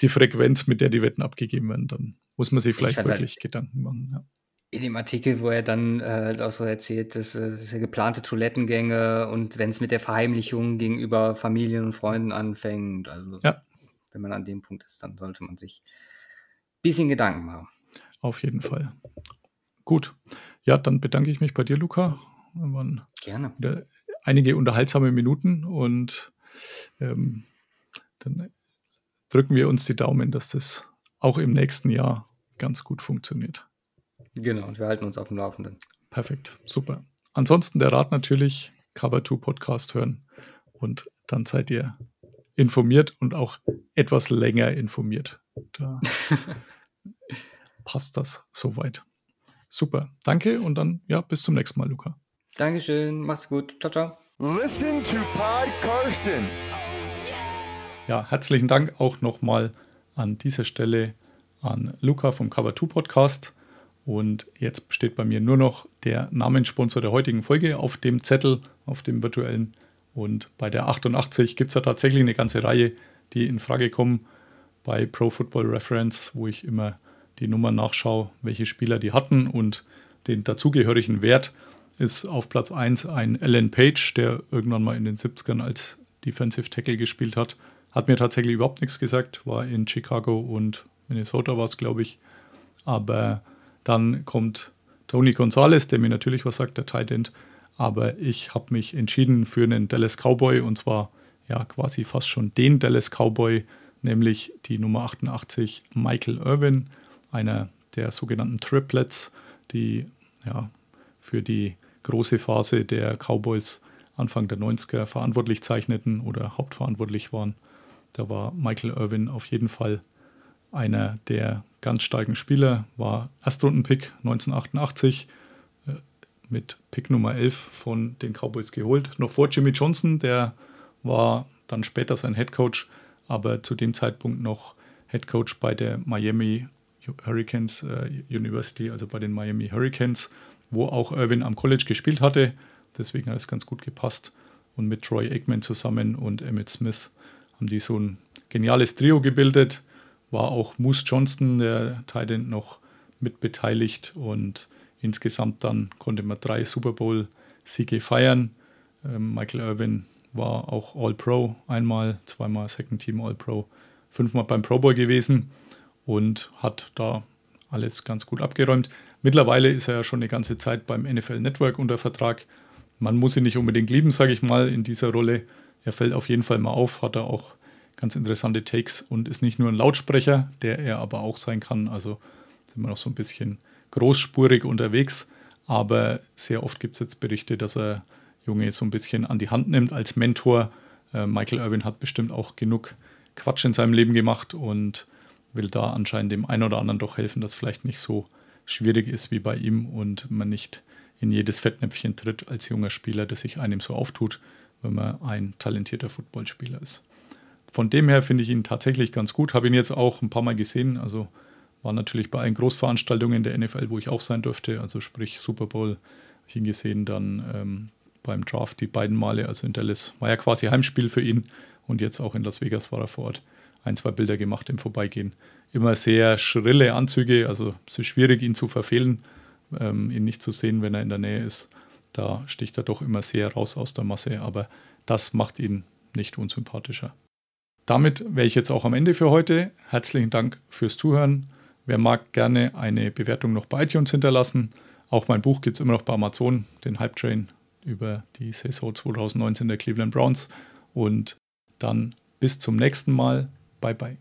die Frequenz, mit der die Wetten abgegeben werden, dann muss man sich vielleicht wirklich halt Gedanken machen. Ja. In dem Artikel, wo er dann äh, auch so erzählt, dass, äh, dass er geplante Toilettengänge und wenn es mit der Verheimlichung gegenüber Familien und Freunden anfängt, also ja. wenn man an dem Punkt ist, dann sollte man sich ein bisschen Gedanken machen. Auf jeden Fall. Gut. Ja, dann bedanke ich mich bei dir, Luca. Waren Gerne. Einige unterhaltsame Minuten und ähm, dann drücken wir uns die Daumen, dass das auch im nächsten Jahr ganz gut funktioniert. Genau, und wir halten uns auf dem Laufenden. Perfekt, super. Ansonsten der Rat natürlich, Cover 2 Podcast hören und dann seid ihr informiert und auch etwas länger informiert. Da passt das soweit. Super, danke und dann ja, bis zum nächsten Mal, Luca. Dankeschön, macht's gut. Ciao, ciao. Listen to Pod Karsten. Ja, herzlichen Dank auch nochmal an dieser Stelle an Luca vom Cover 2 Podcast. Und jetzt steht bei mir nur noch der Namenssponsor der heutigen Folge auf dem Zettel, auf dem virtuellen. Und bei der 88 gibt es ja tatsächlich eine ganze Reihe, die in Frage kommen. Bei Pro Football Reference, wo ich immer die Nummern nachschaue, welche Spieler die hatten und den dazugehörigen Wert, ist auf Platz 1 ein Alan Page, der irgendwann mal in den 70ern als Defensive Tackle gespielt hat. Hat mir tatsächlich überhaupt nichts gesagt, war in Chicago und Minnesota war es, glaube ich. Aber dann kommt Tony Gonzalez, der mir natürlich was sagt, der Tight End. Aber ich habe mich entschieden für einen Dallas Cowboy und zwar ja quasi fast schon den Dallas Cowboy, nämlich die Nummer 88 Michael Irvin, einer der sogenannten Triplets, die ja für die große Phase der Cowboys Anfang der 90er verantwortlich zeichneten oder hauptverantwortlich waren. Da war Michael Irvin auf jeden Fall einer der ganz starken Spieler, war Erstrundenpick 1988 äh, mit Pick Nummer 11 von den Cowboys geholt. Noch vor Jimmy Johnson, der war dann später sein Head Coach, aber zu dem Zeitpunkt noch Head Coach bei der Miami Hurricanes äh, University, also bei den Miami Hurricanes, wo auch Irvin am College gespielt hatte. Deswegen hat es ganz gut gepasst. Und mit Troy Aikman zusammen und Emmett Smith haben die so ein geniales Trio gebildet. War auch Moose Johnston, der Titan, noch mit beteiligt und insgesamt dann konnte man drei Super Bowl-Siege feiern. Ähm, Michael Irvin war auch All-Pro einmal, zweimal Second Team All-Pro, fünfmal beim Pro Bowl gewesen und hat da alles ganz gut abgeräumt. Mittlerweile ist er ja schon eine ganze Zeit beim NFL Network unter Vertrag. Man muss ihn nicht unbedingt lieben, sage ich mal, in dieser Rolle er fällt auf jeden Fall mal auf, hat er auch ganz interessante Takes und ist nicht nur ein Lautsprecher, der er aber auch sein kann. Also sind wir noch so ein bisschen großspurig unterwegs, aber sehr oft gibt es jetzt Berichte, dass er Junge so ein bisschen an die Hand nimmt als Mentor. Äh, Michael Irwin hat bestimmt auch genug Quatsch in seinem Leben gemacht und will da anscheinend dem einen oder anderen doch helfen, dass vielleicht nicht so schwierig ist wie bei ihm und man nicht in jedes Fettnäpfchen tritt als junger Spieler, der sich einem so auftut wenn man ein talentierter Footballspieler ist. Von dem her finde ich ihn tatsächlich ganz gut. Habe ihn jetzt auch ein paar Mal gesehen. Also war natürlich bei allen Großveranstaltungen der NFL, wo ich auch sein durfte. Also sprich Super Bowl habe ich ihn gesehen. Dann ähm, beim Draft die beiden Male. Also in Dallas war ja quasi Heimspiel für ihn. Und jetzt auch in Las Vegas war er vor Ort. Ein, zwei Bilder gemacht im Vorbeigehen. Immer sehr schrille Anzüge. Also es ist schwierig, ihn zu verfehlen, ähm, ihn nicht zu sehen, wenn er in der Nähe ist. Da sticht er doch immer sehr raus aus der Masse, aber das macht ihn nicht unsympathischer. Damit wäre ich jetzt auch am Ende für heute. Herzlichen Dank fürs Zuhören. Wer mag gerne eine Bewertung noch bei iTunes hinterlassen. Auch mein Buch gibt es immer noch bei Amazon, den Hype Train über die Saison 2019 der Cleveland Browns. Und dann bis zum nächsten Mal. Bye bye.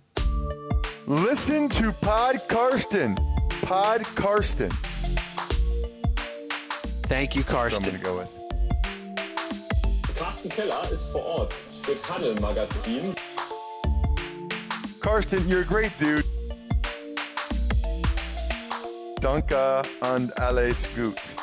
Listen to Pod Karsten. Pod Karsten. Thank you, So I'm gonna go with. Carsten Keller ist vor Ort für Paddel Magazin. Karsten, you're a great dude. Danke and alles gut.